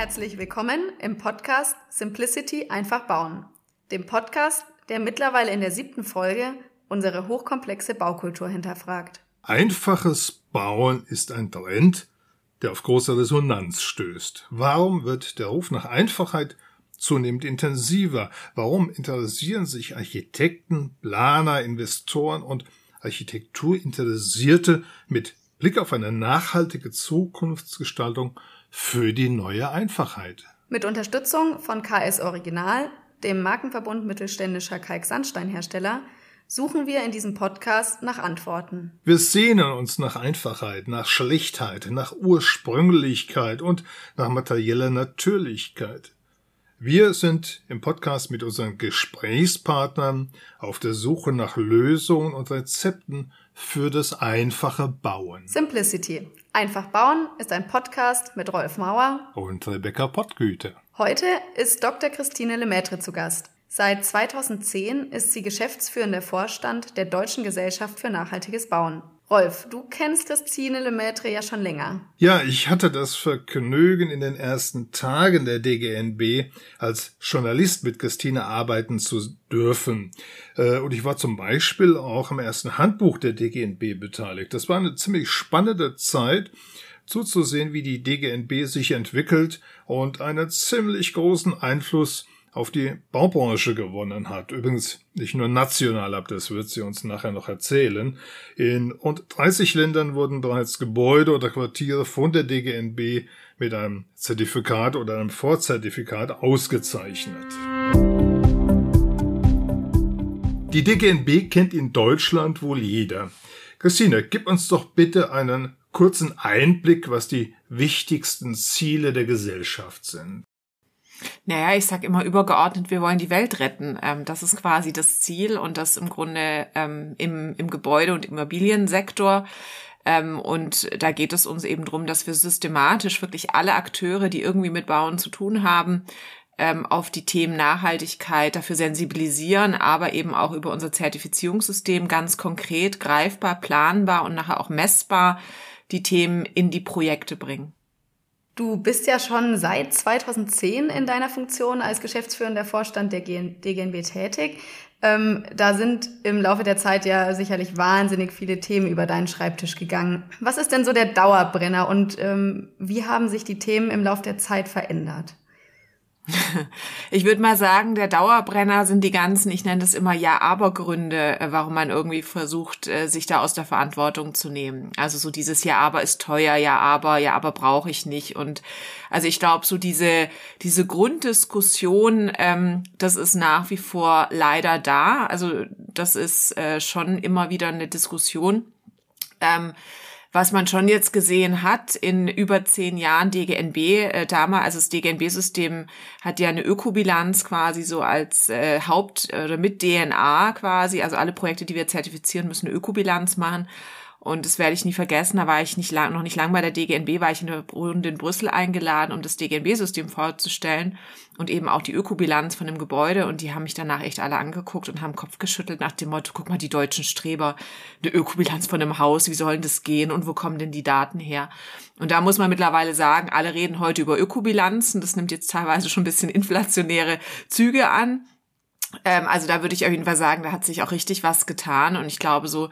Herzlich willkommen im Podcast Simplicity einfach bauen, dem Podcast, der mittlerweile in der siebten Folge unsere hochkomplexe Baukultur hinterfragt. Einfaches Bauen ist ein Trend, der auf große Resonanz stößt. Warum wird der Ruf nach Einfachheit zunehmend intensiver? Warum interessieren sich Architekten, Planer, Investoren und Architekturinteressierte mit Blick auf eine nachhaltige Zukunftsgestaltung für die neue Einfachheit? Mit Unterstützung von KS Original, dem Markenverbund mittelständischer Kalksandsteinhersteller, suchen wir in diesem Podcast nach Antworten. Wir sehnen uns nach Einfachheit, nach Schlichtheit, nach Ursprünglichkeit und nach materieller Natürlichkeit. Wir sind im Podcast mit unseren Gesprächspartnern auf der Suche nach Lösungen und Rezepten für das einfache Bauen. Simplicity. Einfach bauen ist ein Podcast mit Rolf Mauer und Rebecca Pottgüte. Heute ist Dr. Christine Lemaitre zu Gast. Seit 2010 ist sie geschäftsführender Vorstand der Deutschen Gesellschaft für nachhaltiges Bauen. Rolf, du kennst Christine Lemaitre ja schon länger. Ja, ich hatte das Vergnügen, in den ersten Tagen der DGNB als Journalist mit Christine arbeiten zu dürfen. Äh, und ich war zum Beispiel auch im ersten Handbuch der DGNB beteiligt. Das war eine ziemlich spannende Zeit zuzusehen, wie die DGNB sich entwickelt und einen ziemlich großen Einfluss auf die Baubranche gewonnen hat. Übrigens nicht nur national ab, das wird sie uns nachher noch erzählen. In rund 30 Ländern wurden bereits Gebäude oder Quartiere von der DGNB mit einem Zertifikat oder einem Vorzertifikat ausgezeichnet. Die DGNB kennt in Deutschland wohl jeder. Christine, gib uns doch bitte einen kurzen Einblick, was die wichtigsten Ziele der Gesellschaft sind. Naja, ich sag immer übergeordnet, wir wollen die Welt retten. Ähm, das ist quasi das Ziel und das im Grunde ähm, im, im Gebäude- und Immobiliensektor. Ähm, und da geht es uns eben drum, dass wir systematisch wirklich alle Akteure, die irgendwie mit Bauen zu tun haben, ähm, auf die Themen Nachhaltigkeit dafür sensibilisieren, aber eben auch über unser Zertifizierungssystem ganz konkret, greifbar, planbar und nachher auch messbar die Themen in die Projekte bringen. Du bist ja schon seit 2010 in deiner Funktion als geschäftsführender Vorstand der DGNB tätig. Ähm, da sind im Laufe der Zeit ja sicherlich wahnsinnig viele Themen über deinen Schreibtisch gegangen. Was ist denn so der Dauerbrenner und ähm, wie haben sich die Themen im Laufe der Zeit verändert? Ich würde mal sagen, der Dauerbrenner sind die ganzen, ich nenne das immer Ja-Aber-Gründe, äh, warum man irgendwie versucht, äh, sich da aus der Verantwortung zu nehmen. Also so dieses Ja-Aber ist teuer, Ja-Aber, Ja-Aber brauche ich nicht. Und also ich glaube, so diese, diese Grunddiskussion, ähm, das ist nach wie vor leider da. Also das ist äh, schon immer wieder eine Diskussion. Ähm, was man schon jetzt gesehen hat in über zehn Jahren DGNB, äh, damals, also das DGNB-System hat ja eine Ökobilanz quasi so als äh, Haupt- oder mit DNA quasi, also alle Projekte, die wir zertifizieren, müssen eine Ökobilanz machen. Und das werde ich nie vergessen. Da war ich nicht lang, noch nicht lang bei der DGNB, war ich in der Runde in Brüssel eingeladen, um das DGNB-System vorzustellen und eben auch die Ökobilanz von dem Gebäude. Und die haben mich danach echt alle angeguckt und haben Kopf geschüttelt nach dem Motto, guck mal, die deutschen Streber, eine Ökobilanz von einem Haus, wie sollen das gehen und wo kommen denn die Daten her? Und da muss man mittlerweile sagen, alle reden heute über Ökobilanzen. Das nimmt jetzt teilweise schon ein bisschen inflationäre Züge an. Ähm, also da würde ich auf jeden Fall sagen, da hat sich auch richtig was getan. Und ich glaube, so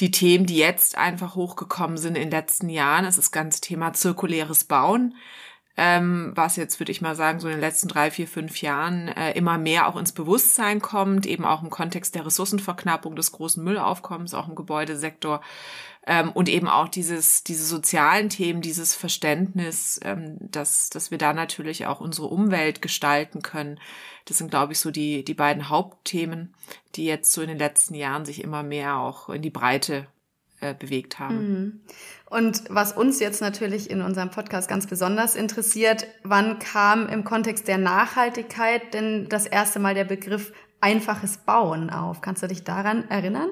die Themen, die jetzt einfach hochgekommen sind in den letzten Jahren, ist das ganze Thema zirkuläres Bauen. Ähm, was jetzt, würde ich mal sagen, so in den letzten drei, vier, fünf Jahren äh, immer mehr auch ins Bewusstsein kommt, eben auch im Kontext der Ressourcenverknappung, des großen Müllaufkommens, auch im Gebäudesektor ähm, und eben auch dieses, diese sozialen Themen, dieses Verständnis, ähm, dass, dass wir da natürlich auch unsere Umwelt gestalten können. Das sind, glaube ich, so die, die beiden Hauptthemen, die jetzt so in den letzten Jahren sich immer mehr auch in die Breite äh, bewegt haben. Mhm. Und was uns jetzt natürlich in unserem Podcast ganz besonders interessiert, wann kam im Kontext der Nachhaltigkeit denn das erste Mal der Begriff einfaches Bauen auf? Kannst du dich daran erinnern?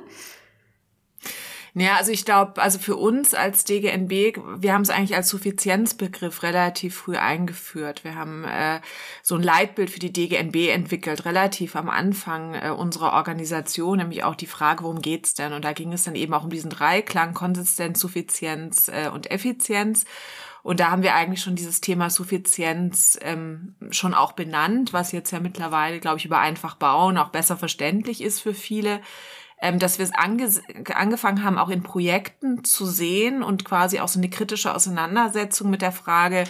Ja, also ich glaube, also für uns als DGNB, wir haben es eigentlich als Suffizienzbegriff relativ früh eingeführt. Wir haben äh, so ein Leitbild für die DGNB entwickelt, relativ am Anfang äh, unserer Organisation, nämlich auch die Frage, worum geht's denn? Und da ging es dann eben auch um diesen Dreiklang, Konsistenz, Suffizienz äh, und Effizienz. Und da haben wir eigentlich schon dieses Thema Suffizienz ähm, schon auch benannt, was jetzt ja mittlerweile, glaube ich, über einfach bauen auch besser verständlich ist für viele ähm, dass wir es ange angefangen haben, auch in Projekten zu sehen und quasi auch so eine kritische Auseinandersetzung mit der Frage,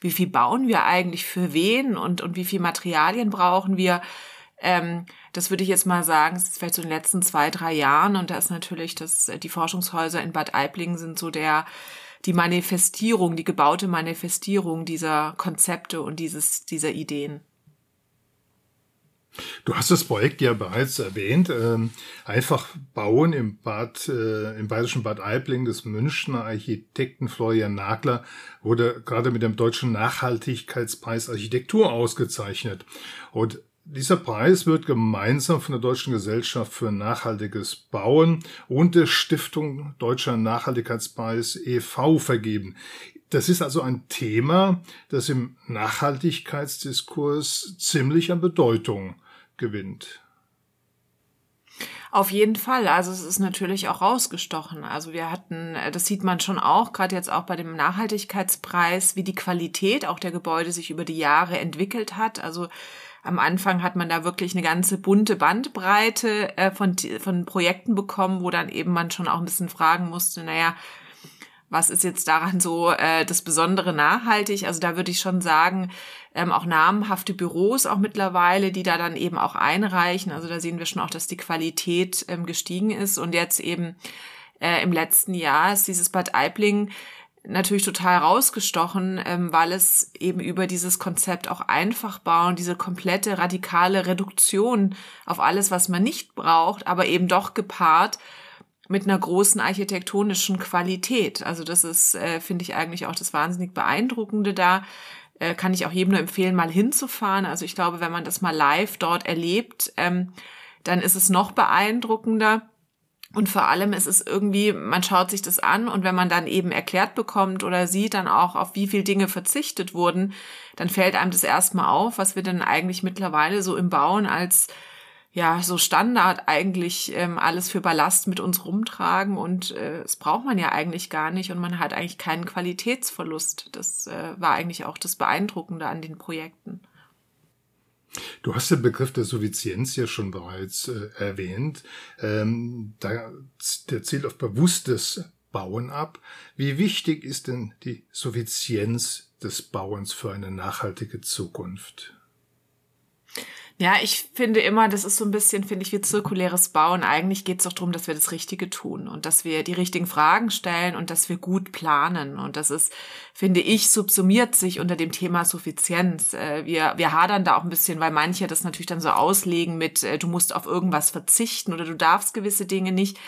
wie viel bauen wir eigentlich für wen und, und wie viel Materialien brauchen wir. Ähm, das würde ich jetzt mal sagen, es ist vielleicht so in den letzten zwei, drei Jahren und da ist natürlich das, die Forschungshäuser in Bad Aibling sind so der, die Manifestierung, die gebaute Manifestierung dieser Konzepte und dieses, dieser Ideen. Du hast das Projekt ja bereits erwähnt. Ähm, einfach bauen im Bad, äh, im bayerischen Bad Aibling des Münchner Architekten Florian Nagler wurde gerade mit dem Deutschen Nachhaltigkeitspreis Architektur ausgezeichnet. Und dieser Preis wird gemeinsam von der Deutschen Gesellschaft für nachhaltiges Bauen und der Stiftung Deutscher Nachhaltigkeitspreis e.V. vergeben. Das ist also ein Thema, das im Nachhaltigkeitsdiskurs ziemlich an Bedeutung gewinnt. Auf jeden Fall. Also es ist natürlich auch rausgestochen. Also wir hatten, das sieht man schon auch, gerade jetzt auch bei dem Nachhaltigkeitspreis, wie die Qualität auch der Gebäude sich über die Jahre entwickelt hat. Also am Anfang hat man da wirklich eine ganze bunte Bandbreite äh, von, von Projekten bekommen, wo dann eben man schon auch ein bisschen fragen musste, naja, was ist jetzt daran so äh, das Besondere nachhaltig? Also da würde ich schon sagen, ähm, auch namhafte Büros auch mittlerweile, die da dann eben auch einreichen. Also da sehen wir schon auch, dass die Qualität ähm, gestiegen ist. Und jetzt eben äh, im letzten Jahr ist dieses Bad Aibling natürlich total rausgestochen, ähm, weil es eben über dieses Konzept auch einfach bauen, diese komplette radikale Reduktion auf alles, was man nicht braucht, aber eben doch gepaart mit einer großen architektonischen Qualität. Also das ist, äh, finde ich eigentlich auch das wahnsinnig beeindruckende da. Äh, kann ich auch jedem nur empfehlen, mal hinzufahren. Also ich glaube, wenn man das mal live dort erlebt, ähm, dann ist es noch beeindruckender. Und vor allem ist es irgendwie, man schaut sich das an und wenn man dann eben erklärt bekommt oder sieht dann auch, auf wie viele Dinge verzichtet wurden, dann fällt einem das erstmal auf, was wir denn eigentlich mittlerweile so im Bauen als ja so Standard eigentlich ähm, alles für Ballast mit uns rumtragen und äh, das braucht man ja eigentlich gar nicht und man hat eigentlich keinen Qualitätsverlust. Das äh, war eigentlich auch das Beeindruckende an den Projekten. Du hast den Begriff der Suffizienz ja schon bereits äh, erwähnt. Ähm, da, der zielt auf bewusstes Bauen ab. Wie wichtig ist denn die Suffizienz des Bauens für eine nachhaltige Zukunft? Ja, ich finde immer, das ist so ein bisschen, finde ich, wie zirkuläres Bauen. Eigentlich geht es doch darum, dass wir das Richtige tun und dass wir die richtigen Fragen stellen und dass wir gut planen. Und das ist, finde ich, subsumiert sich unter dem Thema Suffizienz. Äh, wir, wir hadern da auch ein bisschen, weil manche das natürlich dann so auslegen mit, äh, du musst auf irgendwas verzichten oder du darfst gewisse Dinge nicht.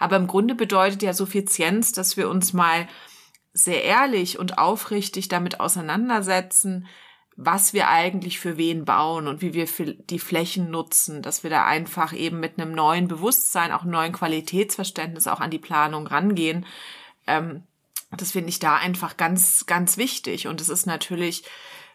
Aber im Grunde bedeutet ja Suffizienz, dass wir uns mal sehr ehrlich und aufrichtig damit auseinandersetzen, was wir eigentlich für wen bauen und wie wir die Flächen nutzen, dass wir da einfach eben mit einem neuen Bewusstsein, auch einem neuen Qualitätsverständnis auch an die Planung rangehen. Ähm, das finde ich da einfach ganz, ganz wichtig. Und es ist natürlich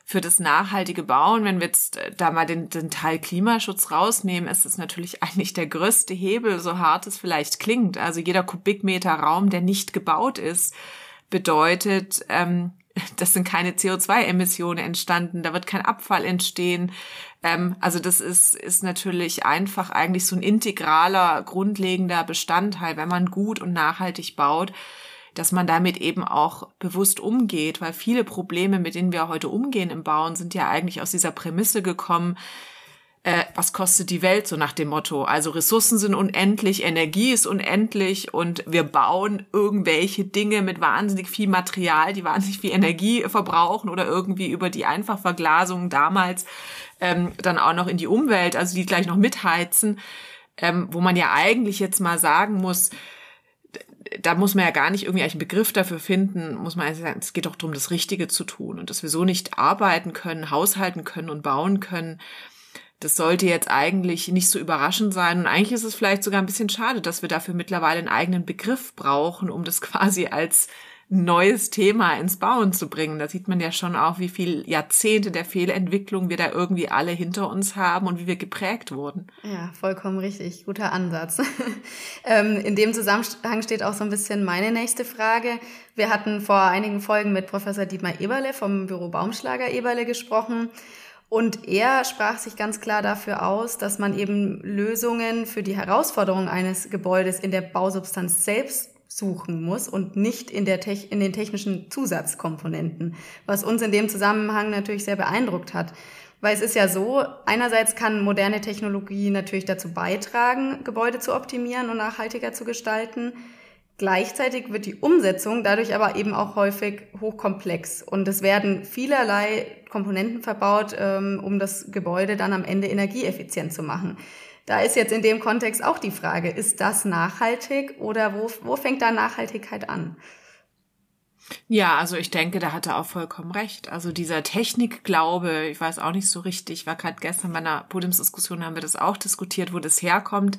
für das nachhaltige Bauen, wenn wir jetzt äh, da mal den, den Teil Klimaschutz rausnehmen, ist es natürlich eigentlich der größte Hebel, so hart es vielleicht klingt. Also jeder Kubikmeter Raum, der nicht gebaut ist, bedeutet, ähm, das sind keine CO2-Emissionen entstanden, da wird kein Abfall entstehen. Ähm, also das ist, ist natürlich einfach eigentlich so ein integraler, grundlegender Bestandteil, wenn man gut und nachhaltig baut, dass man damit eben auch bewusst umgeht, weil viele Probleme, mit denen wir heute umgehen im Bauen, sind ja eigentlich aus dieser Prämisse gekommen, äh, was kostet die Welt, so nach dem Motto. Also Ressourcen sind unendlich, Energie ist unendlich und wir bauen irgendwelche Dinge mit wahnsinnig viel Material, die wahnsinnig viel Energie verbrauchen oder irgendwie über die Einfachverglasung damals ähm, dann auch noch in die Umwelt, also die gleich noch mitheizen, ähm, wo man ja eigentlich jetzt mal sagen muss, da muss man ja gar nicht irgendwie einen Begriff dafür finden, muss man eigentlich sagen, es geht doch darum, das Richtige zu tun und dass wir so nicht arbeiten können, haushalten können und bauen können, Das sollte jetzt eigentlich nicht so überraschend sein. Und eigentlich ist es vielleicht sogar ein bisschen schade, dass wir dafür mittlerweile einen eigenen Begriff brauchen, um das quasi als neues Thema ins Bauen zu bringen. Da sieht man ja schon auch, wie viel Jahrzehnte der Fehlentwicklung wir da irgendwie alle hinter uns haben und wie wir geprägt wurden. Ja, vollkommen richtig. Guter Ansatz. ähm, in dem Zusammenhang steht auch so ein bisschen meine nächste Frage. Wir hatten vor einigen Folgen mit Professor Dietmar Eberle vom Büro Baumschlager Eberle gesprochen. Und er sprach sich ganz klar dafür aus, dass man eben Lösungen für die Herausforderungen eines Gebäudes in der Bausubstanz selbst suchen muss und nicht in, der Tech in den technischen Zusatzkomponenten, was uns in dem Zusammenhang natürlich sehr beeindruckt hat. Weil es ist ja so, einerseits kann moderne Technologie natürlich dazu beitragen, Gebäude zu optimieren und nachhaltiger zu gestalten. Gleichzeitig wird die Umsetzung dadurch aber eben auch häufig hochkomplex und es werden vielerlei Komponenten verbaut, ähm, um das Gebäude dann am Ende energieeffizient zu machen. Da ist jetzt in dem Kontext auch die Frage, ist das nachhaltig oder wo, wo fängt da Nachhaltigkeit an? Ja, also ich denke, da hat er auch vollkommen recht. Also dieser Technikglaube, ich weiß auch nicht so richtig, war gerade gestern bei einer Podiumsdiskussion, haben wir das auch diskutiert, wo das herkommt.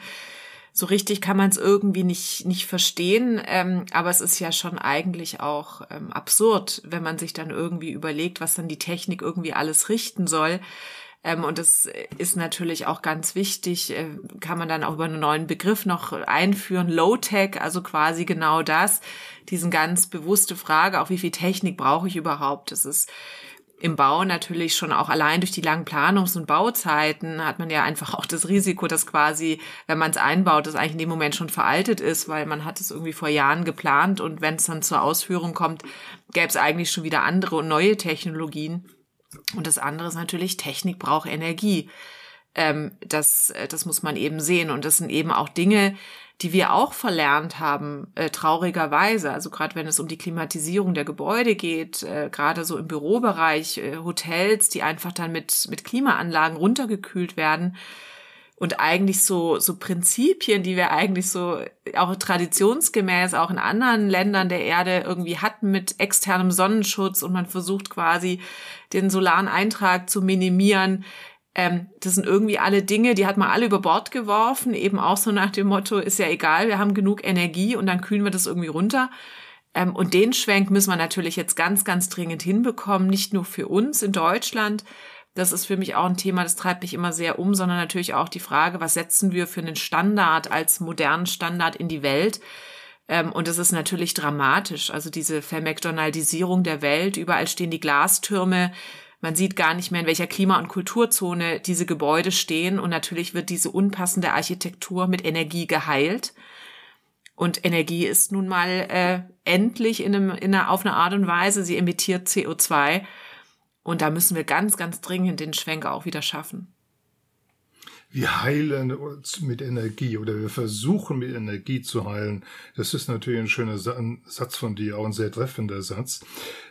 So richtig kann man es irgendwie nicht, nicht verstehen, ähm, aber es ist ja schon eigentlich auch ähm, absurd, wenn man sich dann irgendwie überlegt, was dann die Technik irgendwie alles richten soll. Ähm, und das ist natürlich auch ganz wichtig, äh, kann man dann auch über einen neuen Begriff noch einführen, Low-Tech, also quasi genau das, diesen ganz bewusste Frage, auch wie viel Technik brauche ich überhaupt? Das ist im Bau natürlich schon auch allein durch die langen Planungs- und Bauzeiten hat man ja einfach auch das Risiko, dass quasi, wenn man es einbaut, das eigentlich in dem Moment schon veraltet ist, weil man hat es irgendwie vor Jahren geplant und wenn es dann zur Ausführung kommt, gäbe es eigentlich schon wieder andere und neue Technologien. Und das andere ist natürlich, Technik braucht Energie. Ähm, das, äh, das muss man eben sehen. Und das sind eben auch Dinge, die wir auch verlernt haben, äh, traurigerweise. Also gerade wenn es um die Klimatisierung der Gebäude geht, äh, gerade so im Bürobereich, äh, Hotels, die einfach dann mit, mit Klimaanlagen runtergekühlt werden und eigentlich so, so Prinzipien, die wir eigentlich so auch traditionsgemäß auch in anderen Ländern der Erde irgendwie hatten mit externem Sonnenschutz und man versucht quasi den solaren Eintrag zu minimieren. Ähm, das sind irgendwie alle Dinge, die hat man alle über Bord geworfen, eben auch so nach dem Motto, ist ja egal, wir haben genug Energie und dann kühlen wir das irgendwie runter. Ähm, und den Schwenk müssen wir natürlich jetzt ganz, ganz dringend hinbekommen, nicht nur für uns in Deutschland, das ist für mich auch ein Thema, das treibt mich immer sehr um, sondern natürlich auch die Frage, was setzen wir für einen Standard als modernen Standard in die Welt? Ähm, und es ist natürlich dramatisch. Also diese Vermcdonaldisierung der Welt. Überall stehen die Glastürme. Man sieht gar nicht mehr, in welcher Klima- und Kulturzone diese Gebäude stehen. Und natürlich wird diese unpassende Architektur mit Energie geheilt. Und Energie ist nun mal äh, endlich in einem, in einer, auf eine Art und Weise, sie emittiert CO2 und da müssen wir ganz, ganz dringend den Schwenker auch wieder schaffen. Wir heilen uns mit Energie oder wir versuchen mit Energie zu heilen. Das ist natürlich ein schöner Satz von dir, auch ein sehr treffender Satz.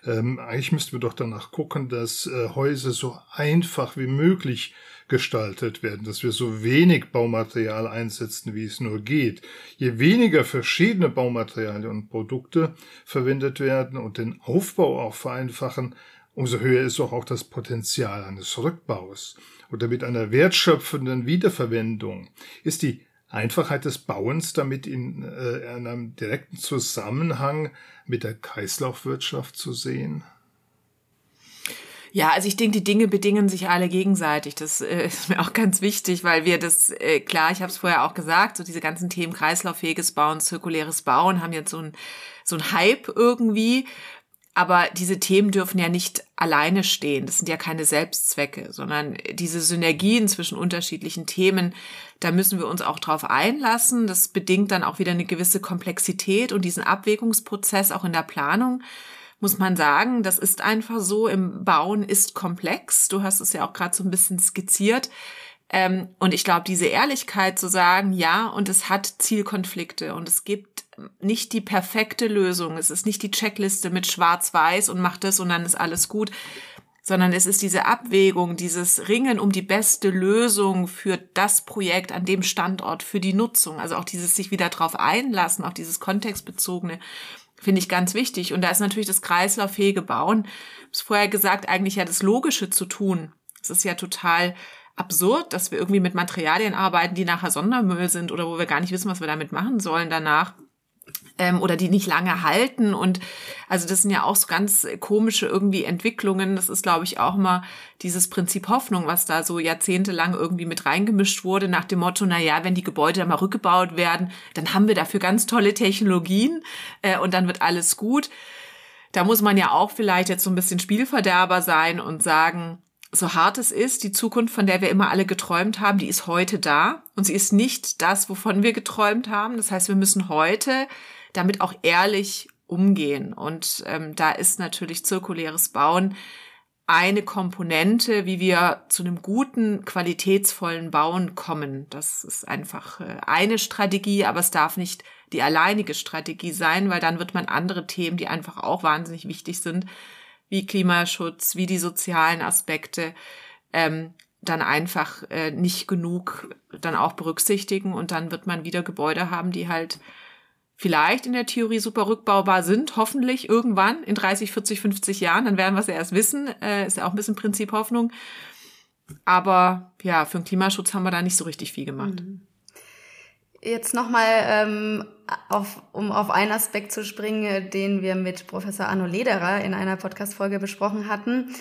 Ähm, eigentlich müssten wir doch danach gucken, dass äh, Häuser so einfach wie möglich gestaltet werden, dass wir so wenig Baumaterial einsetzen, wie es nur geht. Je weniger verschiedene Baumaterialien und Produkte verwendet werden und den Aufbau auch vereinfachen, umso höher ist auch, das Potenzial eines Rückbaus oder mit einer wertschöpfenden Wiederverwendung. Ist die Einfachheit des Bauens damit in, äh, in einem direkten Zusammenhang mit der Kreislaufwirtschaft zu sehen? Ja, also ich denke, die Dinge bedingen sich alle gegenseitig. Das äh, ist mir auch ganz wichtig, weil wir das, äh, klar, ich habe es vorher auch gesagt, so diese ganzen Themen kreislauffähiges Bauen, zirkuläres Bauen haben jetzt so ein, so ein Hype irgendwie. Aber diese Themen dürfen ja nicht alleine stehen. Das sind ja keine Selbstzwecke, sondern diese Synergien zwischen unterschiedlichen Themen, da müssen wir uns auch drauf einlassen. Das bedingt dann auch wieder eine gewisse Komplexität und diesen Abwägungsprozess auch in der Planung muss man sagen, das ist einfach so. Im Bauen ist komplex. Du hast es ja auch gerade so ein bisschen skizziert. Ähm, und ich glaube, diese Ehrlichkeit zu sagen, ja, und es hat Zielkonflikte und es gibt nicht die perfekte Lösung. Es ist nicht die Checkliste mit Schwarz-Weiß und macht das und dann ist alles gut, sondern es ist diese Abwägung, dieses Ringen um die beste Lösung für das Projekt an dem Standort, für die Nutzung. Also auch dieses sich wieder drauf einlassen, auch dieses kontextbezogene, finde ich ganz wichtig. Und da ist natürlich das kreislauffähige Bauen, ich habe vorher gesagt, eigentlich ja das Logische zu tun. Es ist ja total absurd, dass wir irgendwie mit Materialien arbeiten, die nachher Sondermüll sind oder wo wir gar nicht wissen, was wir damit machen sollen danach ähm, oder die nicht lange halten. Und also das sind ja auch so ganz komische irgendwie Entwicklungen. Das ist, glaube ich, auch mal dieses Prinzip Hoffnung, was da so jahrzehntelang irgendwie mit reingemischt wurde, nach dem Motto, na ja, wenn die Gebäude mal rückgebaut werden, dann haben wir dafür ganz tolle Technologien äh, und dann wird alles gut. Da muss man ja auch vielleicht jetzt so ein bisschen Spielverderber sein und sagen, so hart es ist, die Zukunft, von der wir immer alle geträumt haben, die ist heute da und sie ist nicht das, wovon wir geträumt haben. Das heißt, wir müssen heute damit auch ehrlich umgehen. Und ähm, da ist natürlich zirkuläres Bauen eine Komponente, wie wir zu einem guten, qualitätsvollen Bauen kommen. Das ist einfach äh, eine Strategie, aber es darf nicht die alleinige Strategie sein, weil dann wird man andere Themen, die einfach auch wahnsinnig wichtig sind, wie Klimaschutz, wie die sozialen Aspekte, ähm, dann einfach äh, nicht genug dann auch berücksichtigen und dann wird man wieder Gebäude haben, die halt vielleicht in der Theorie super rückbaubar sind, hoffentlich irgendwann in 30, 40, 50 Jahren, dann werden wir es ja erst wissen, äh, ist ja auch ein bisschen Prinzip Hoffnung. Aber ja, für den Klimaschutz haben wir da nicht so richtig viel gemacht. Mhm. Jetzt nochmal, ähm, auf, um auf einen Aspekt zu springen, den wir mit Professor Arno Lederer in einer Podcast-Folge besprochen hatten.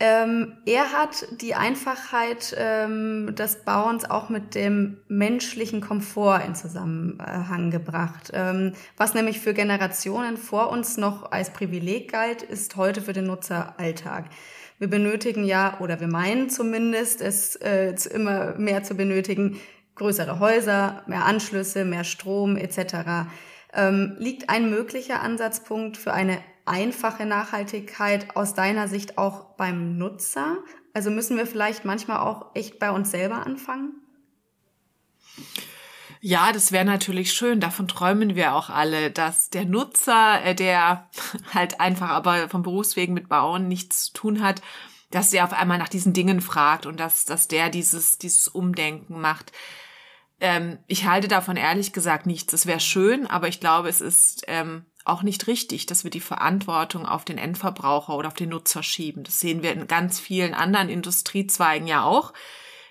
Ähm, er hat die Einfachheit ähm, des Bauens auch mit dem menschlichen Komfort in Zusammenhang gebracht. Ähm, was nämlich für Generationen vor uns noch als Privileg galt, ist heute für den Nutzer Alltag. Wir benötigen ja, oder wir meinen zumindest, es äh, immer mehr zu benötigen, größere Häuser, mehr Anschlüsse, mehr Strom etc. Ähm, liegt ein möglicher Ansatzpunkt für eine einfache Nachhaltigkeit aus deiner Sicht auch beim Nutzer? Also müssen wir vielleicht manchmal auch echt bei uns selber anfangen? Ja, das wäre natürlich schön. Davon träumen wir auch alle, dass der Nutzer, äh, der halt einfach aber vom Berufswegen mit Bauen nichts zu tun hat, dass der auf einmal nach diesen Dingen fragt und dass, dass der dieses, dieses Umdenken macht. Ähm, ich halte davon ehrlich gesagt nichts. Es wäre schön, aber ich glaube, es ist ähm, auch nicht richtig, dass wir die Verantwortung auf den Endverbraucher oder auf den Nutzer schieben. Das sehen wir in ganz vielen anderen Industriezweigen ja auch.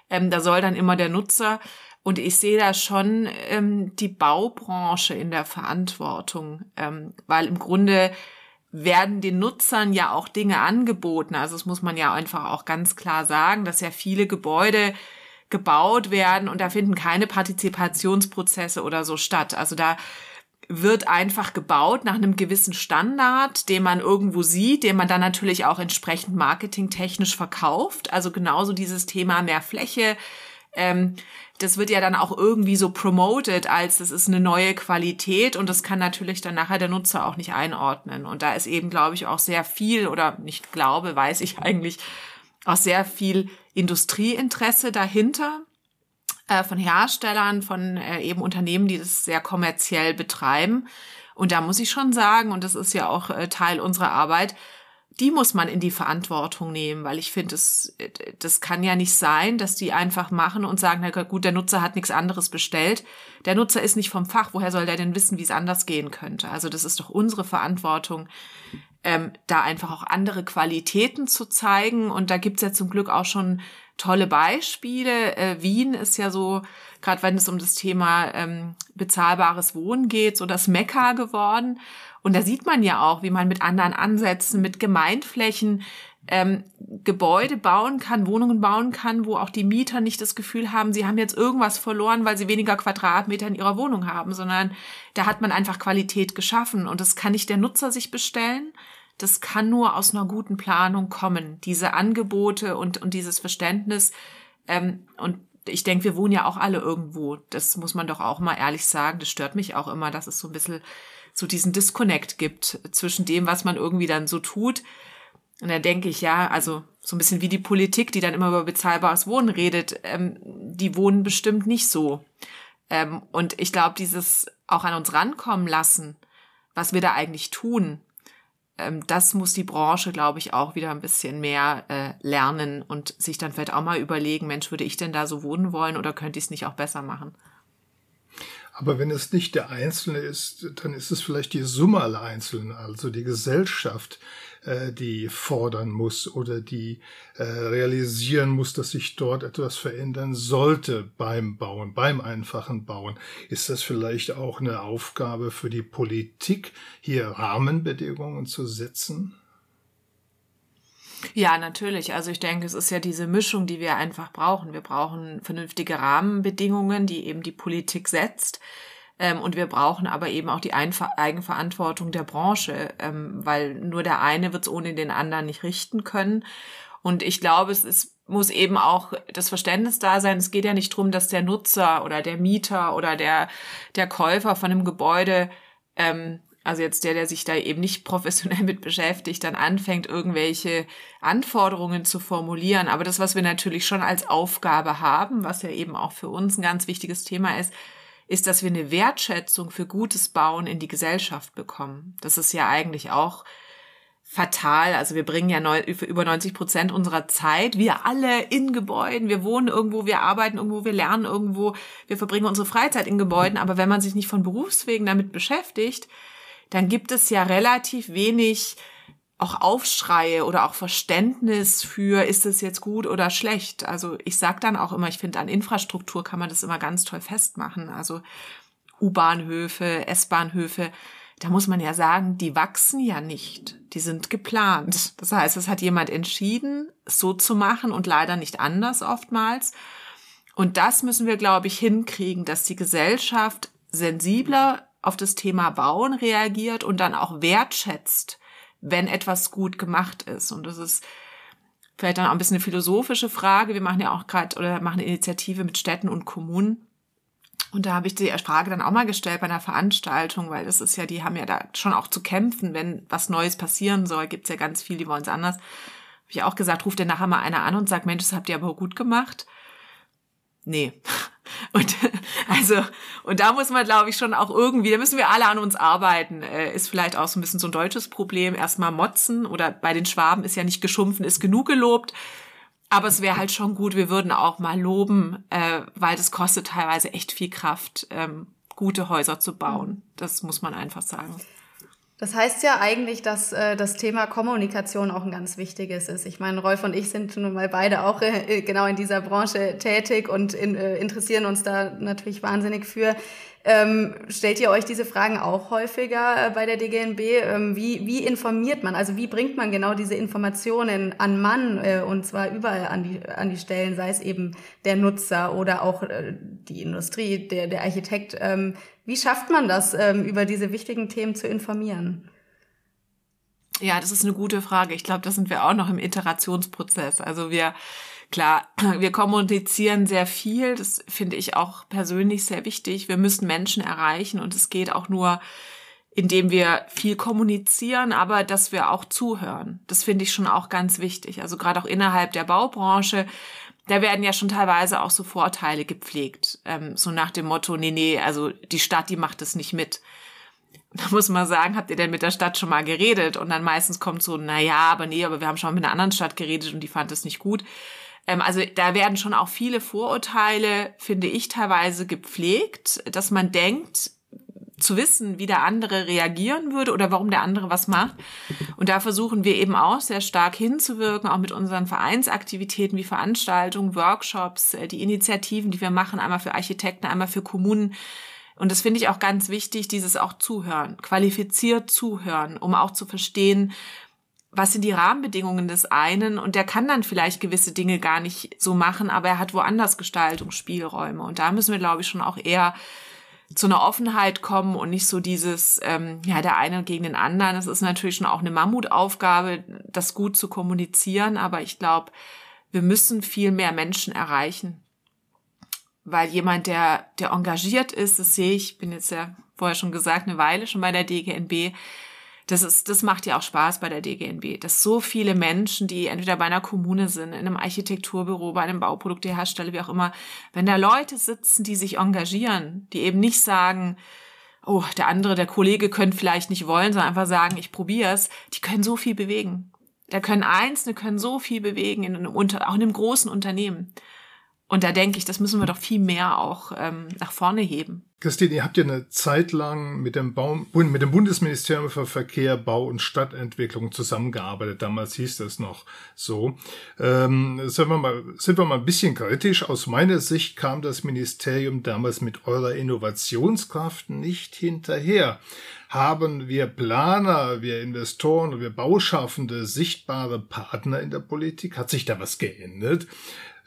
Ähm, da soll dann immer der Nutzer und ich sehe da schon ähm, die Baubranche in der Verantwortung, ähm, weil im Grunde werden den Nutzern ja auch Dinge angeboten. Also das muss man ja einfach auch ganz klar sagen, dass ja viele Gebäude gebaut werden und da finden keine Partizipationsprozesse oder so statt. Also da wird einfach gebaut nach einem gewissen Standard, den man irgendwo sieht, den man dann natürlich auch entsprechend marketingtechnisch verkauft. Also genauso dieses Thema mehr Fläche. Ähm, das wird ja dann auch irgendwie so promoted, als es ist eine neue Qualität und das kann natürlich dann nachher der Nutzer auch nicht einordnen. Und da ist eben, glaube ich, auch sehr viel oder nicht glaube, weiß ich eigentlich, auch sehr viel Industrieinteresse dahinter äh, von Herstellern, von äh, eben Unternehmen, die das sehr kommerziell betreiben. Und da muss ich schon sagen, und das ist ja auch äh, Teil unserer Arbeit, die muss man in die Verantwortung nehmen, weil ich finde, das, das kann ja nicht sein, dass die einfach machen und sagen, na gut, der Nutzer hat nichts anderes bestellt. Der Nutzer ist nicht vom Fach, woher soll der denn wissen, wie es anders gehen könnte? Also das ist doch unsere Verantwortung, ähm, da einfach auch andere Qualitäten zu zeigen. Und da gibt's ja zum Glück auch schon tolle Beispiele. Äh, Wien ist ja so, gerade wenn es um das Thema ähm, bezahlbares Wohnen geht, so das Mekka geworden. Und da sieht man ja auch, wie man mit anderen Ansätzen, mit Gemeindflächen ähm, Gebäude bauen kann, Wohnungen bauen kann, wo auch die Mieter nicht das Gefühl haben, sie haben jetzt irgendwas verloren, weil sie weniger Quadratmeter in ihrer Wohnung haben, sondern da hat man einfach Qualität geschaffen und das kann nicht der Nutzer sich bestellen, das kann nur aus einer guten Planung kommen. Diese Angebote und, und dieses Verständnis. Ähm, und ich denke, wir wohnen ja auch alle irgendwo. Das muss man doch auch mal ehrlich sagen. Das stört mich auch immer, dass es so ein bisschen so diesen Disconnect gibt zwischen dem, was man irgendwie dann so tut. Und da denke ich, ja, also so ein bisschen wie die Politik, die dann immer über bezahlbares Wohnen redet, ähm, die wohnen bestimmt nicht so. Ähm, und ich glaube, dieses auch an uns rankommen lassen, was wir da eigentlich tun, das muss die Branche, glaube ich, auch wieder ein bisschen mehr äh, lernen und sich dann vielleicht auch mal überlegen, Mensch, würde ich denn da so wohnen wollen oder könnte ich es nicht auch besser machen? Aber wenn es nicht der Einzelne ist, dann ist es vielleicht die Summe aller Einzelnen, also die Gesellschaft, äh, die fordern muss oder die äh, realisieren muss, dass sich dort etwas verändern sollte beim Bauen, beim einfachen Bauen. Ist das vielleicht auch eine Aufgabe für die Politik, hier Rahmenbedingungen zu setzen? Ja, natürlich. Also ich denke, es ist ja diese Mischung, die wir einfach brauchen. Wir brauchen vernünftige Rahmenbedingungen, die eben die Politik setzt. Ähm, und wir brauchen aber eben auch die Einver Eigenverantwortung der Branche, ähm, weil nur der eine wird es ohne den anderen nicht richten können. Und ich glaube, es ist, muss eben auch das Verständnis da sein. Es geht ja nicht darum, dass der Nutzer oder der Mieter oder der, der Käufer von einem Gebäude ähm, also jetzt der, der sich da eben nicht professionell mit beschäftigt, dann anfängt, irgendwelche Anforderungen zu formulieren. Aber das, was wir natürlich schon als Aufgabe haben, was ja eben auch für uns ein ganz wichtiges Thema ist, ist, dass wir eine Wertschätzung für gutes Bauen in die Gesellschaft bekommen. Das ist ja eigentlich auch fatal. Also wir bringen ja neu, über 90 Prozent unserer Zeit, wir alle in Gebäuden, wir wohnen irgendwo, wir arbeiten irgendwo, wir lernen irgendwo, wir verbringen unsere Freizeit in Gebäuden. Aber wenn man sich nicht von Berufswegen damit beschäftigt, dann gibt es ja relativ wenig auch Aufschreie oder auch Verständnis für, ist es jetzt gut oder schlecht. Also ich sage dann auch immer, ich finde, an Infrastruktur kann man das immer ganz toll festmachen. Also U-Bahnhöfe, S-Bahnhöfe, da muss man ja sagen, die wachsen ja nicht. Die sind geplant. Das heißt, es hat jemand entschieden, so zu machen und leider nicht anders oftmals. Und das müssen wir, glaube ich, hinkriegen, dass die Gesellschaft sensibler auf das Thema Bauen reagiert und dann auch wertschätzt, wenn etwas gut gemacht ist. Und das ist vielleicht dann auch ein bisschen eine philosophische Frage. Wir machen ja auch gerade oder machen eine Initiative mit Städten und Kommunen. Und da habe ich die Frage dann auch mal gestellt bei einer Veranstaltung, weil das ist ja, die haben ja da schon auch zu kämpfen, wenn was Neues passieren soll, gibt's ja ganz viel, die wollen es anders. Habe ich auch gesagt, ruft dir nachher mal einer an und sagt, Mensch, das habt ihr aber gut gemacht. Nee, und also, und da muss man, glaube ich, schon auch irgendwie, da müssen wir alle an uns arbeiten. Äh, ist vielleicht auch so ein bisschen so ein deutsches Problem. Erstmal motzen oder bei den Schwaben ist ja nicht geschumpfen, ist genug gelobt. Aber es wäre halt schon gut, wir würden auch mal loben, äh, weil das kostet teilweise echt viel Kraft, ähm, gute Häuser zu bauen. Das muss man einfach sagen. Das heißt ja eigentlich, dass äh, das Thema Kommunikation auch ein ganz wichtiges ist. Ich meine, Rolf und ich sind nun mal beide auch äh, genau in dieser Branche tätig und in, äh, interessieren uns da natürlich wahnsinnig für. Ähm, stellt ihr euch diese Fragen auch häufiger äh, bei der DGNB? Ähm, wie, wie informiert man? Also wie bringt man genau diese Informationen an Mann äh, und zwar überall an die, an die Stellen, sei es eben der Nutzer oder auch äh, die Industrie, der, der Architekt? Ähm, wie schafft man das, ähm, über diese wichtigen Themen zu informieren? Ja, das ist eine gute Frage. Ich glaube, da sind wir auch noch im Iterationsprozess. Also wir Klar, wir kommunizieren sehr viel. Das finde ich auch persönlich sehr wichtig. Wir müssen Menschen erreichen und es geht auch nur, indem wir viel kommunizieren, aber dass wir auch zuhören. Das finde ich schon auch ganz wichtig. Also gerade auch innerhalb der Baubranche, da werden ja schon teilweise auch so Vorteile gepflegt. Ähm, so nach dem Motto, nee, nee, also die Stadt, die macht es nicht mit. Da muss man sagen, habt ihr denn mit der Stadt schon mal geredet? Und dann meistens kommt so, na ja, aber nee, aber wir haben schon mit einer anderen Stadt geredet und die fand es nicht gut. Ähm, also da werden schon auch viele Vorurteile, finde ich, teilweise gepflegt, dass man denkt, zu wissen, wie der andere reagieren würde oder warum der andere was macht. Und da versuchen wir eben auch sehr stark hinzuwirken, auch mit unseren Vereinsaktivitäten wie Veranstaltungen, Workshops, äh, die Initiativen, die wir machen, einmal für Architekten, einmal für Kommunen. Und das finde ich auch ganz wichtig, dieses auch Zuhören, qualifiziert Zuhören, um auch zu verstehen, was sind die Rahmenbedingungen des einen und der kann dann vielleicht gewisse Dinge gar nicht so machen, aber er hat woanders Gestaltungsspielräume und da müssen wir, glaube ich, schon auch eher zu einer Offenheit kommen und nicht so dieses, ähm, ja, der eine gegen den anderen. Das ist natürlich schon auch eine Mammutaufgabe, das gut zu kommunizieren, aber ich glaube, wir müssen viel mehr Menschen erreichen. Weil jemand, der, der engagiert ist, das sehe ich, bin jetzt ja vorher schon gesagt, eine Weile schon bei der DGNB, das ist, das macht ja auch Spaß bei der DGNB, dass so viele Menschen, die entweder bei einer Kommune sind, in einem Architekturbüro, bei einem Bauproduktehersteller, wie auch immer, wenn da Leute sitzen, die sich engagieren, die eben nicht sagen, oh, der andere, der Kollege könnte vielleicht nicht wollen, sondern einfach sagen, ich probiere es, die können so viel bewegen. Da können Einzelne können so viel bewegen, in einem, auch in einem großen Unternehmen. Und da denke ich, das müssen wir doch viel mehr auch ähm, nach vorne heben. Christine, ihr habt ja eine Zeit lang mit dem, Bau, mit dem Bundesministerium für Verkehr, Bau und Stadtentwicklung zusammengearbeitet. Damals hieß das noch so. Ähm, sind, wir mal, sind wir mal ein bisschen kritisch. Aus meiner Sicht kam das Ministerium damals mit eurer Innovationskraft nicht hinterher. Haben wir Planer, wir Investoren, wir Bauschaffende sichtbare Partner in der Politik? Hat sich da was geändert?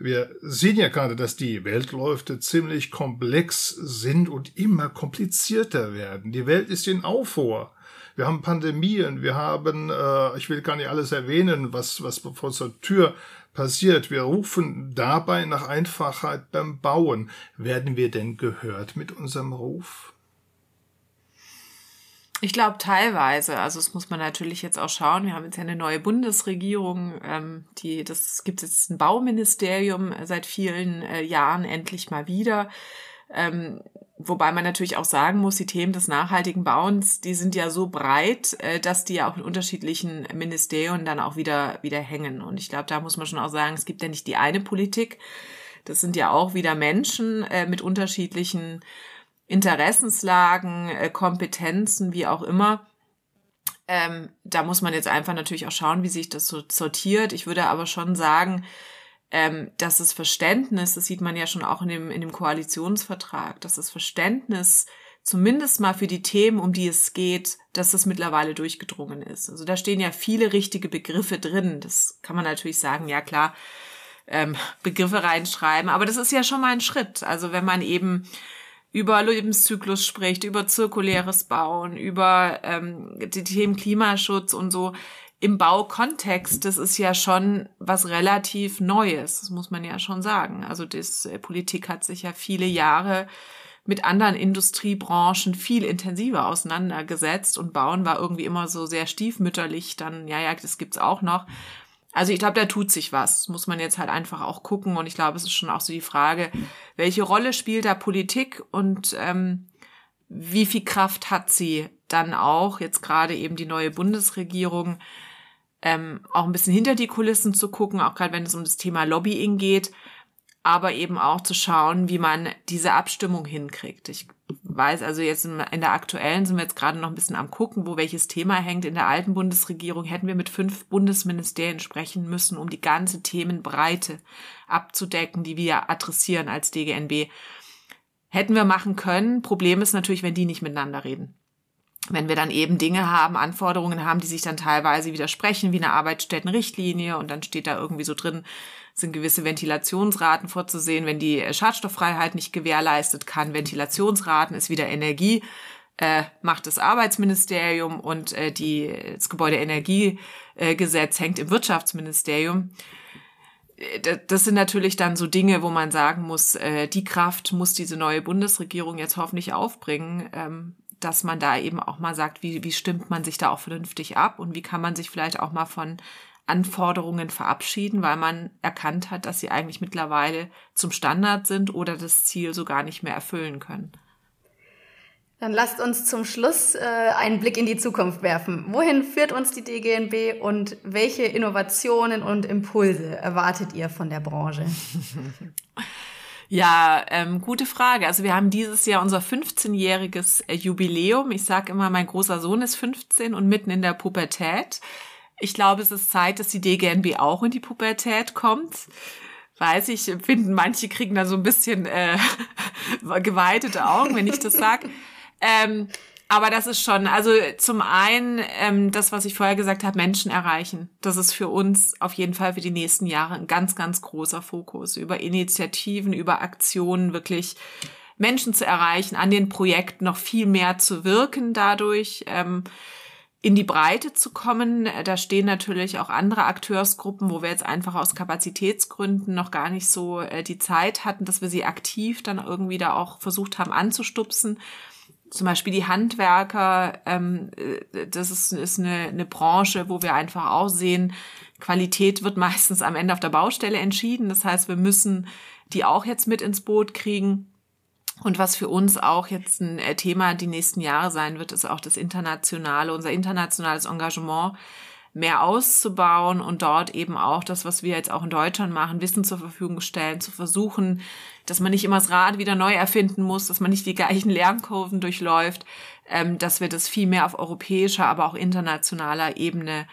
Wir sehen ja gerade, dass die Weltläufe ziemlich komplex sind und immer komplizierter werden. Die Welt ist in Aufruhr. Wir haben Pandemien, wir haben, äh, ich will gar nicht alles erwähnen, was, was vor unserer Tür passiert. Wir rufen dabei nach Einfachheit beim Bauen. Werden wir denn gehört mit unserem Ruf? Ich glaube teilweise. Also es muss man natürlich jetzt auch schauen. Wir haben jetzt ja eine neue Bundesregierung, ähm, die das gibt jetzt ein Bauministerium seit vielen äh, Jahren endlich mal wieder. Ähm, wobei man natürlich auch sagen muss, die Themen des nachhaltigen Bauens, die sind ja so breit, äh, dass die ja auch in unterschiedlichen Ministerien dann auch wieder wieder hängen. Und ich glaube, da muss man schon auch sagen, es gibt ja nicht die eine Politik. Das sind ja auch wieder Menschen äh, mit unterschiedlichen Interessenslagen, äh, Kompetenzen, wie auch immer. Ähm, da muss man jetzt einfach natürlich auch schauen, wie sich das so sortiert. Ich würde aber schon sagen, ähm, dass das Verständnis, das sieht man ja schon auch in dem, in dem Koalitionsvertrag, dass das Verständnis zumindest mal für die Themen, um die es geht, dass das mittlerweile durchgedrungen ist. Also da stehen ja viele richtige Begriffe drin. Das kann man natürlich sagen, ja klar, ähm, Begriffe reinschreiben, aber das ist ja schon mal ein Schritt. Also wenn man eben über Lebenszyklus spricht, über zirkuläres Bauen, über ähm, die Themen Klimaschutz und so im Baukontext, das ist ja schon was relativ Neues, das muss man ja schon sagen. Also das äh, Politik hat sich ja viele Jahre mit anderen Industriebranchen viel intensiver auseinandergesetzt und Bauen war irgendwie immer so sehr stiefmütterlich, dann, ja, ja, das gibt's auch noch. Also ich glaube, da tut sich was. Das muss man jetzt halt einfach auch gucken. Und ich glaube, es ist schon auch so die Frage, welche Rolle spielt da Politik und ähm, wie viel Kraft hat sie dann auch, jetzt gerade eben die neue Bundesregierung, ähm, auch ein bisschen hinter die Kulissen zu gucken, auch gerade wenn es um das Thema Lobbying geht, aber eben auch zu schauen, wie man diese Abstimmung hinkriegt. Ich weiß, also jetzt in der aktuellen sind wir jetzt gerade noch ein bisschen am gucken, wo welches Thema hängt. In der alten Bundesregierung hätten wir mit fünf Bundesministerien sprechen müssen, um die ganze Themenbreite abzudecken, die wir adressieren als DGNB. Hätten wir machen können. Problem ist natürlich, wenn die nicht miteinander reden. Wenn wir dann eben Dinge haben, Anforderungen haben, die sich dann teilweise widersprechen, wie eine Arbeitsstättenrichtlinie und dann steht da irgendwie so drin, sind gewisse Ventilationsraten vorzusehen. Wenn die Schadstofffreiheit nicht gewährleistet kann, Ventilationsraten ist wieder Energie, äh, macht das Arbeitsministerium und äh, die, das Gebäudeenergiegesetz hängt im Wirtschaftsministerium. Äh, das sind natürlich dann so Dinge, wo man sagen muss, äh, die Kraft muss diese neue Bundesregierung jetzt hoffentlich aufbringen, ähm, dass man da eben auch mal sagt, wie, wie stimmt man sich da auch vernünftig ab und wie kann man sich vielleicht auch mal von Anforderungen verabschieden, weil man erkannt hat, dass sie eigentlich mittlerweile zum Standard sind oder das Ziel so gar nicht mehr erfüllen können. Dann lasst uns zum Schluss äh, einen Blick in die Zukunft werfen. Wohin führt uns die DGNB und welche Innovationen und Impulse erwartet ihr von der Branche? Ja, ähm, gute Frage. Also wir haben dieses Jahr unser 15-jähriges Jubiläum. Ich sage immer, mein großer Sohn ist 15 und mitten in der Pubertät. Ich glaube, es ist Zeit, dass die DGNB auch in die Pubertät kommt. Weiß ich, finden manche kriegen da so ein bisschen äh, geweitete Augen, wenn ich das sage. Ähm, aber das ist schon, also zum einen ähm, das, was ich vorher gesagt habe, Menschen erreichen. Das ist für uns auf jeden Fall für die nächsten Jahre ein ganz, ganz großer Fokus. Über Initiativen, über Aktionen wirklich Menschen zu erreichen, an den Projekten noch viel mehr zu wirken dadurch. Ähm, in die Breite zu kommen. Da stehen natürlich auch andere Akteursgruppen, wo wir jetzt einfach aus Kapazitätsgründen noch gar nicht so äh, die Zeit hatten, dass wir sie aktiv dann irgendwie da auch versucht haben anzustupsen. Zum Beispiel die Handwerker, ähm, äh, das ist, ist eine, eine Branche, wo wir einfach auch sehen, Qualität wird meistens am Ende auf der Baustelle entschieden. Das heißt, wir müssen die auch jetzt mit ins Boot kriegen. Und was für uns auch jetzt ein äh, Thema die nächsten Jahre sein wird, ist auch das internationale, unser internationales Engagement. Mehr auszubauen und dort eben auch das, was wir jetzt auch in Deutschland machen, Wissen zur Verfügung stellen, zu versuchen, dass man nicht immer das Rad wieder neu erfinden muss, dass man nicht die gleichen Lernkurven durchläuft, ähm, dass wir das viel mehr auf europäischer, aber auch internationaler Ebene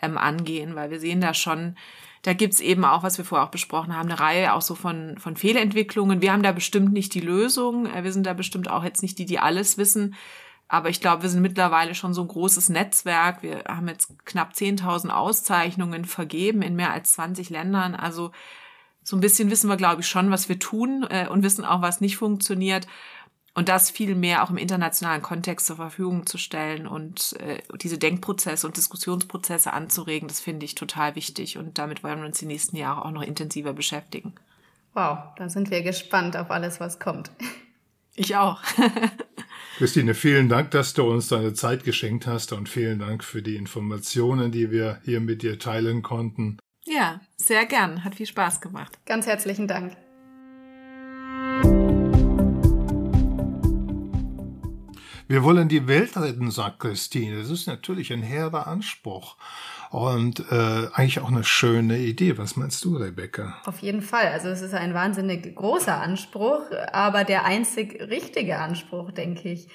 ähm, angehen, weil wir sehen da schon, da gibt's eben auch, was wir vorher auch besprochen haben, eine Reihe auch so von, von Fehlentwicklungen. Wir haben da bestimmt nicht die Lösung. Äh, wir sind da bestimmt auch jetzt nicht die, die alles wissen. Aber ich glaube, wir sind mittlerweile schon so ein großes Netzwerk. Wir haben jetzt knapp 10.000 Auszeichnungen vergeben in mehr als 20 Ländern. Also so ein bisschen wissen wir, glaube ich, schon, was wir tun äh, und wissen auch, was nicht funktioniert. Und das viel mehr auch im internationalen Kontext zur Verfügung zu stellen und äh, diese Denkprozesse und Diskussionsprozesse anzuregen, das finde ich total wichtig. Und damit wollen wir uns die nächsten Jahre auch noch intensiver beschäftigen. Wow, da sind wir gespannt auf alles, was kommt. Ich auch. Christine, vielen Dank, dass du uns deine Zeit geschenkt hast und vielen Dank für die Informationen, die wir hier mit dir teilen konnten. Ja, sehr gern. Hat viel Spaß gemacht. Ganz herzlichen Dank. Wir wollen die Welt retten, sagt Christine. Das ist natürlich ein hehrer Anspruch und äh, eigentlich auch eine schöne Idee. Was meinst du, Rebecca? Auf jeden Fall. Also es ist ein wahnsinnig großer Anspruch, aber der einzig richtige Anspruch, denke ich.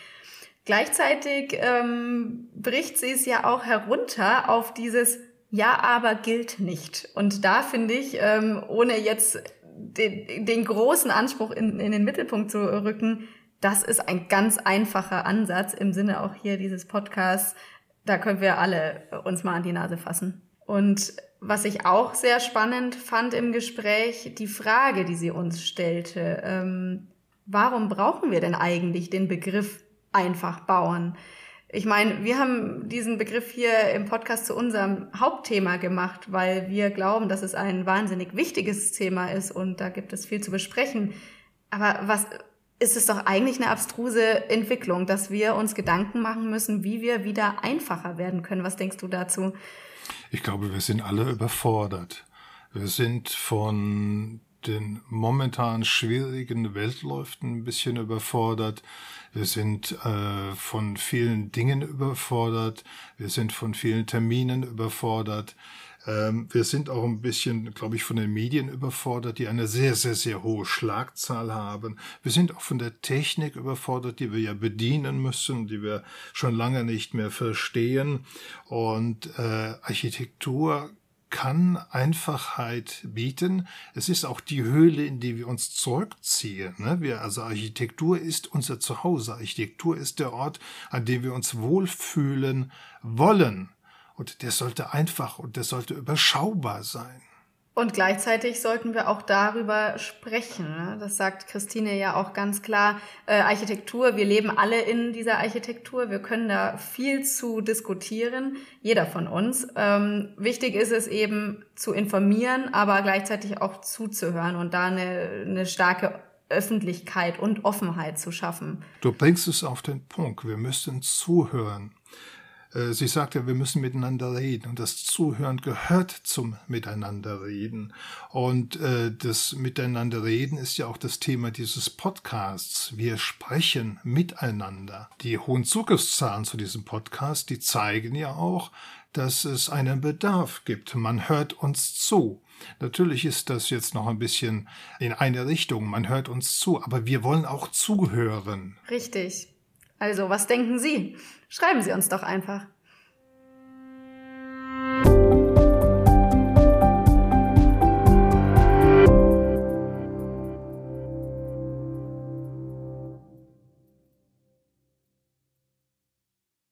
Gleichzeitig ähm, bricht sie es ja auch herunter auf dieses Ja, aber gilt nicht. Und da finde ich, ähm, ohne jetzt den, den großen Anspruch in, in den Mittelpunkt zu rücken, das ist ein ganz einfacher Ansatz im Sinne auch hier dieses Podcasts. Da können wir alle uns mal an die Nase fassen. Und was ich auch sehr spannend fand im Gespräch, die Frage, die sie uns stellte, ähm, warum brauchen wir denn eigentlich den Begriff einfach bauen? Ich meine, wir haben diesen Begriff hier im Podcast zu unserem Hauptthema gemacht, weil wir glauben, dass es ein wahnsinnig wichtiges Thema ist und da gibt es viel zu besprechen. Aber was, ist es doch eigentlich eine abstruse Entwicklung, dass wir uns Gedanken machen müssen, wie wir wieder einfacher werden können. Was denkst du dazu? Ich glaube, wir sind alle überfordert. Wir sind von den momentan schwierigen Weltläufen ein bisschen überfordert. Wir sind äh, von vielen Dingen überfordert. Wir sind von vielen Terminen überfordert. Ähm, wir sind auch ein bisschen, glaube ich, von den Medien überfordert, die eine sehr, sehr, sehr hohe Schlagzahl haben. Wir sind auch von der Technik überfordert, die wir ja bedienen müssen, die wir schon lange nicht mehr verstehen. Und äh, Architektur kann Einfachheit bieten. Es ist auch die Höhle, in die wir uns zurückziehen. Ne? Wir, also Architektur ist unser Zuhause. Architektur ist der Ort, an dem wir uns wohlfühlen wollen. Und der sollte einfach und der sollte überschaubar sein. Und gleichzeitig sollten wir auch darüber sprechen. Ne? Das sagt Christine ja auch ganz klar. Äh, Architektur, wir leben alle in dieser Architektur. Wir können da viel zu diskutieren, jeder von uns. Ähm, wichtig ist es eben zu informieren, aber gleichzeitig auch zuzuhören und da eine, eine starke Öffentlichkeit und Offenheit zu schaffen. Du bringst es auf den Punkt. Wir müssen zuhören. Äh, sie sagte, wir müssen miteinander reden und das Zuhören gehört zum Miteinanderreden. Und äh, das Miteinanderreden ist ja auch das Thema dieses Podcasts. Wir sprechen miteinander. Die hohen Zugriffszahlen zu diesem Podcast, die zeigen ja auch, dass es einen Bedarf gibt. Man hört uns zu. Natürlich ist das jetzt noch ein bisschen in eine Richtung. Man hört uns zu, aber wir wollen auch zuhören. Richtig. Also, was denken Sie? Schreiben Sie uns doch einfach.